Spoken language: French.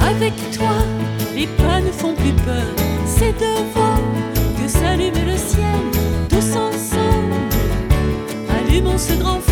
Avec toi, les pas ne font plus peur. C'est devant que s'allume le ciel, tous ensemble. Allumons ce grand feu.